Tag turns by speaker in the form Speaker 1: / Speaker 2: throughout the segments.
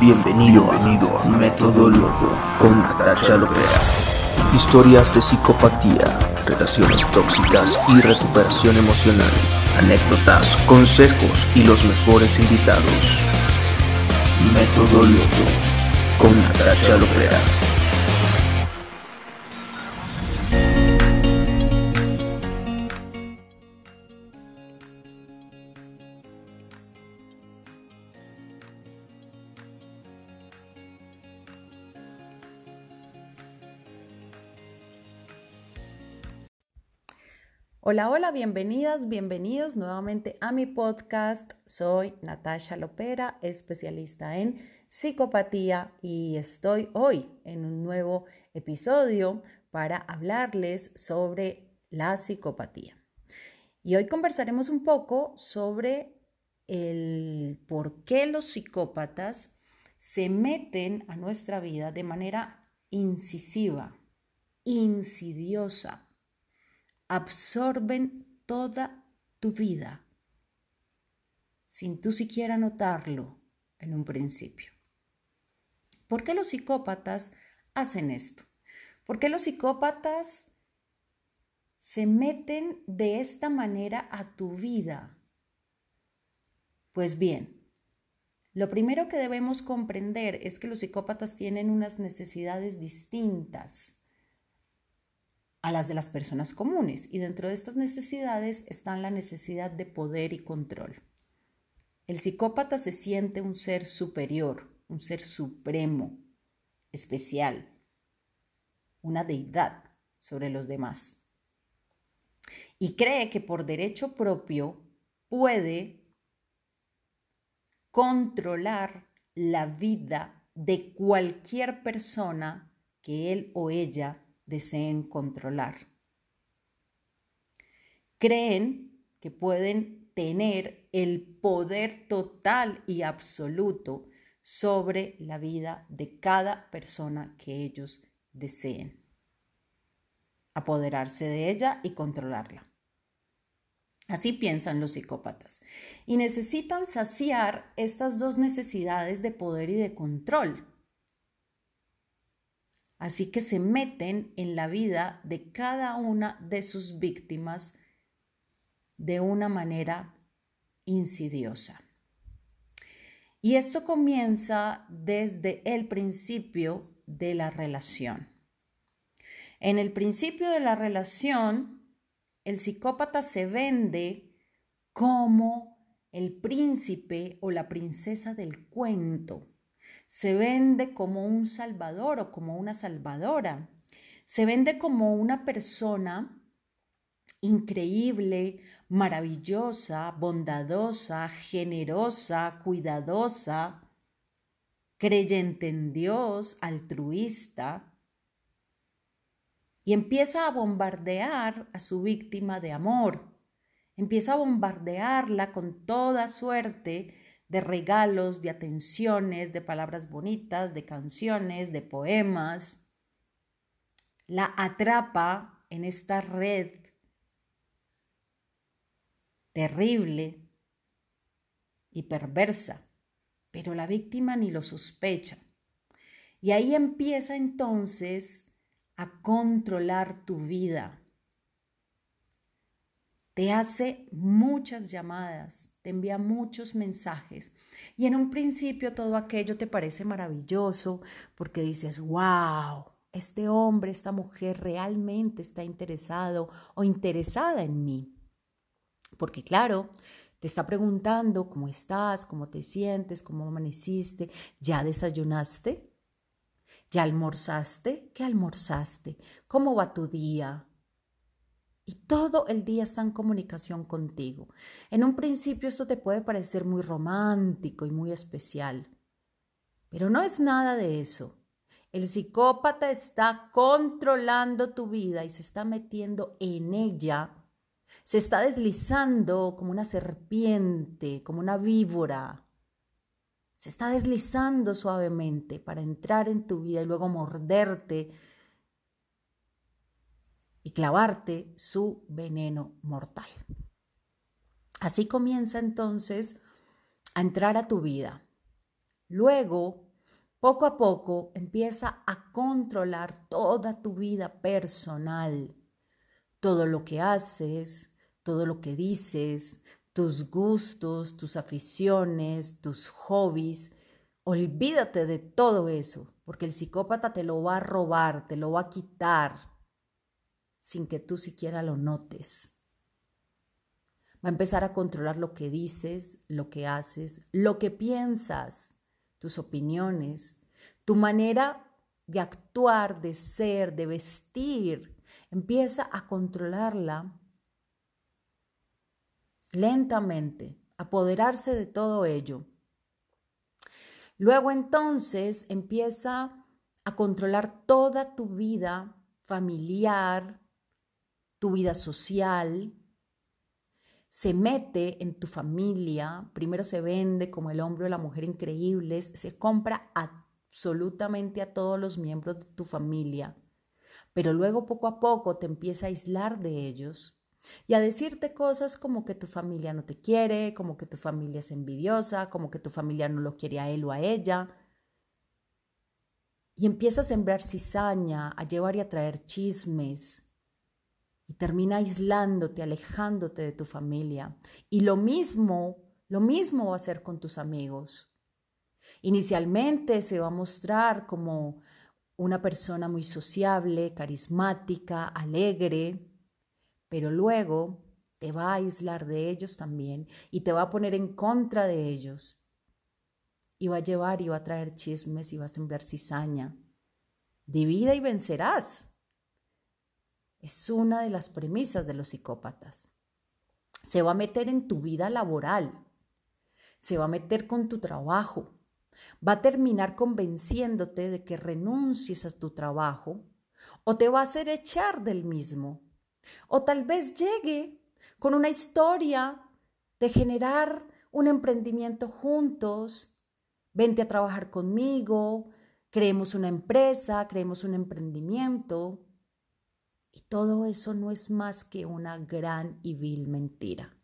Speaker 1: Bienvenido, Bienvenido a Método Loto con Natasha Lopera. Historias de psicopatía, relaciones tóxicas y recuperación emocional. Anécdotas, consejos y los mejores invitados. Método Loto con Natasha Lopera.
Speaker 2: Hola, hola, bienvenidas, bienvenidos nuevamente a mi podcast. Soy Natasha Lopera, especialista en psicopatía y estoy hoy en un nuevo episodio para hablarles sobre la psicopatía. Y hoy conversaremos un poco sobre el por qué los psicópatas se meten a nuestra vida de manera incisiva, insidiosa absorben toda tu vida sin tú siquiera notarlo en un principio. ¿Por qué los psicópatas hacen esto? ¿Por qué los psicópatas se meten de esta manera a tu vida? Pues bien, lo primero que debemos comprender es que los psicópatas tienen unas necesidades distintas a las de las personas comunes y dentro de estas necesidades están la necesidad de poder y control. El psicópata se siente un ser superior, un ser supremo, especial, una deidad sobre los demás. Y cree que por derecho propio puede controlar la vida de cualquier persona que él o ella deseen controlar. Creen que pueden tener el poder total y absoluto sobre la vida de cada persona que ellos deseen. Apoderarse de ella y controlarla. Así piensan los psicópatas. Y necesitan saciar estas dos necesidades de poder y de control Así que se meten en la vida de cada una de sus víctimas de una manera insidiosa. Y esto comienza desde el principio de la relación. En el principio de la relación, el psicópata se vende como el príncipe o la princesa del cuento se vende como un salvador o como una salvadora. Se vende como una persona increíble, maravillosa, bondadosa, generosa, cuidadosa, creyente en Dios, altruista, y empieza a bombardear a su víctima de amor. Empieza a bombardearla con toda suerte de regalos, de atenciones, de palabras bonitas, de canciones, de poemas. La atrapa en esta red terrible y perversa, pero la víctima ni lo sospecha. Y ahí empieza entonces a controlar tu vida. Te hace muchas llamadas, te envía muchos mensajes y en un principio todo aquello te parece maravilloso porque dices, wow, este hombre, esta mujer realmente está interesado o interesada en mí. Porque claro, te está preguntando cómo estás, cómo te sientes, cómo amaneciste, ¿ya desayunaste? ¿Ya almorzaste? ¿Qué almorzaste? ¿Cómo va tu día? Y todo el día está en comunicación contigo. En un principio esto te puede parecer muy romántico y muy especial, pero no es nada de eso. El psicópata está controlando tu vida y se está metiendo en ella, se está deslizando como una serpiente, como una víbora. Se está deslizando suavemente para entrar en tu vida y luego morderte y clavarte su veneno mortal. Así comienza entonces a entrar a tu vida. Luego, poco a poco, empieza a controlar toda tu vida personal, todo lo que haces, todo lo que dices, tus gustos, tus aficiones, tus hobbies. Olvídate de todo eso, porque el psicópata te lo va a robar, te lo va a quitar, sin que tú siquiera lo notes. Va a empezar a controlar lo que dices, lo que haces, lo que piensas, tus opiniones, tu manera de actuar, de ser, de vestir. Empieza a controlarla lentamente, apoderarse de todo ello. Luego entonces empieza a controlar toda tu vida familiar, tu vida social, se mete en tu familia, primero se vende como el hombre o la mujer increíbles, se compra absolutamente a todos los miembros de tu familia, pero luego poco a poco te empieza a aislar de ellos y a decirte cosas como que tu familia no te quiere, como que tu familia es envidiosa, como que tu familia no lo quiere a él o a ella. Y empieza a sembrar cizaña, a llevar y a traer chismes, y termina aislándote, alejándote de tu familia. Y lo mismo, lo mismo va a hacer con tus amigos. Inicialmente se va a mostrar como una persona muy sociable, carismática, alegre, pero luego te va a aislar de ellos también y te va a poner en contra de ellos. Y va a llevar y va a traer chismes y va a sembrar cizaña. Divida y vencerás. Es una de las premisas de los psicópatas. Se va a meter en tu vida laboral, se va a meter con tu trabajo, va a terminar convenciéndote de que renuncies a tu trabajo o te va a hacer echar del mismo. O tal vez llegue con una historia de generar un emprendimiento juntos, vente a trabajar conmigo, creemos una empresa, creemos un emprendimiento. Y todo eso no es más que una gran y vil mentira.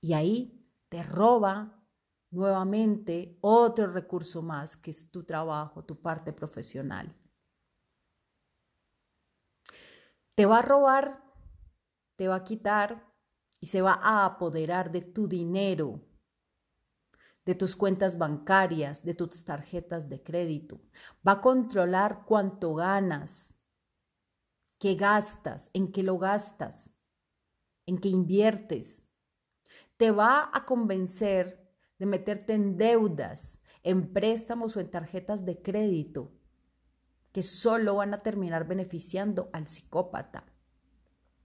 Speaker 2: Y ahí te roba nuevamente otro recurso más que es tu trabajo, tu parte profesional. Te va a robar, te va a quitar y se va a apoderar de tu dinero, de tus cuentas bancarias, de tus tarjetas de crédito. Va a controlar cuánto ganas, qué gastas, en qué lo gastas, en qué inviertes. Te va a convencer de meterte en deudas, en préstamos o en tarjetas de crédito que solo van a terminar beneficiando al psicópata.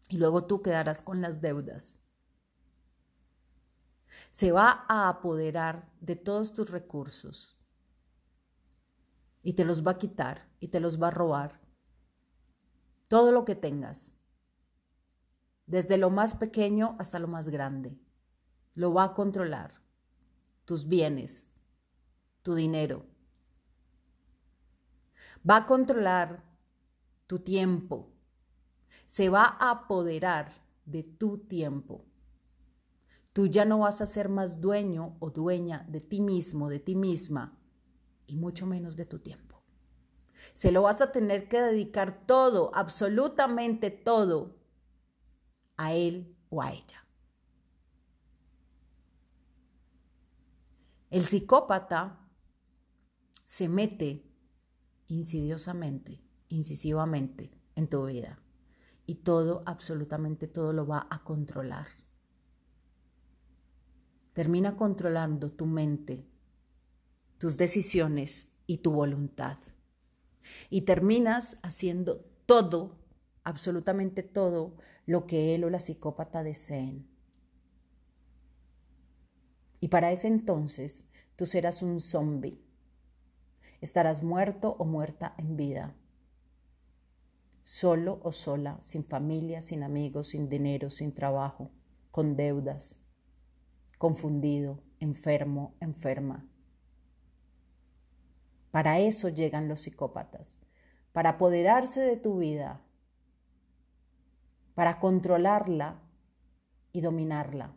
Speaker 2: Y luego tú quedarás con las deudas se va a apoderar de todos tus recursos y te los va a quitar y te los va a robar. Todo lo que tengas, desde lo más pequeño hasta lo más grande, lo va a controlar. Tus bienes, tu dinero. Va a controlar tu tiempo. Se va a apoderar de tu tiempo. Tú ya no vas a ser más dueño o dueña de ti mismo, de ti misma, y mucho menos de tu tiempo. Se lo vas a tener que dedicar todo, absolutamente todo, a él o a ella. El psicópata se mete insidiosamente, incisivamente en tu vida y todo, absolutamente todo lo va a controlar termina controlando tu mente, tus decisiones y tu voluntad. Y terminas haciendo todo, absolutamente todo, lo que él o la psicópata deseen. Y para ese entonces tú serás un zombie. Estarás muerto o muerta en vida. Solo o sola, sin familia, sin amigos, sin dinero, sin trabajo, con deudas, confundido, enfermo, enferma. Para eso llegan los psicópatas, para apoderarse de tu vida, para controlarla y dominarla.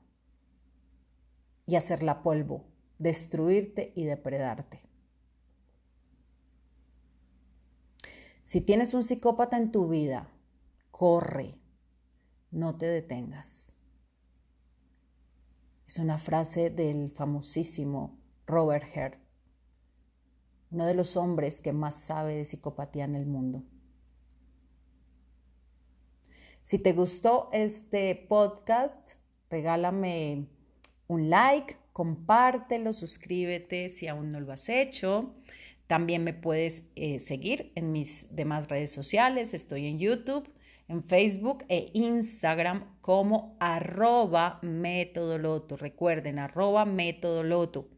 Speaker 2: y hacerla polvo, destruirte y depredarte. Si tienes un psicópata en tu vida, corre, no te detengas. Es una frase del famosísimo Robert Hurt, uno de los hombres que más sabe de psicopatía en el mundo. Si te gustó este podcast, regálame un like, compártelo, suscríbete si aún no lo has hecho. También me puedes eh, seguir en mis demás redes sociales. Estoy en YouTube, en Facebook e Instagram como arroba metodoloto. Recuerden, arroba metodoloto.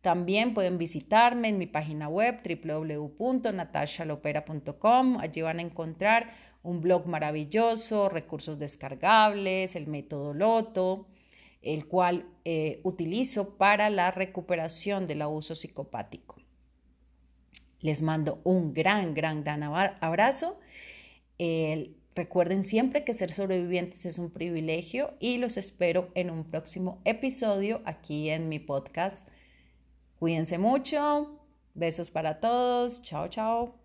Speaker 2: También pueden visitarme en mi página web www.natashalopera.com. Allí van a encontrar un blog maravilloso, recursos descargables, el método Loto, el cual eh, utilizo para la recuperación del abuso psicopático. Les mando un gran, gran, gran abrazo. Recuerden siempre que ser sobrevivientes es un privilegio y los espero en un próximo episodio aquí en mi podcast. Cuídense mucho. Besos para todos. Chao, chao.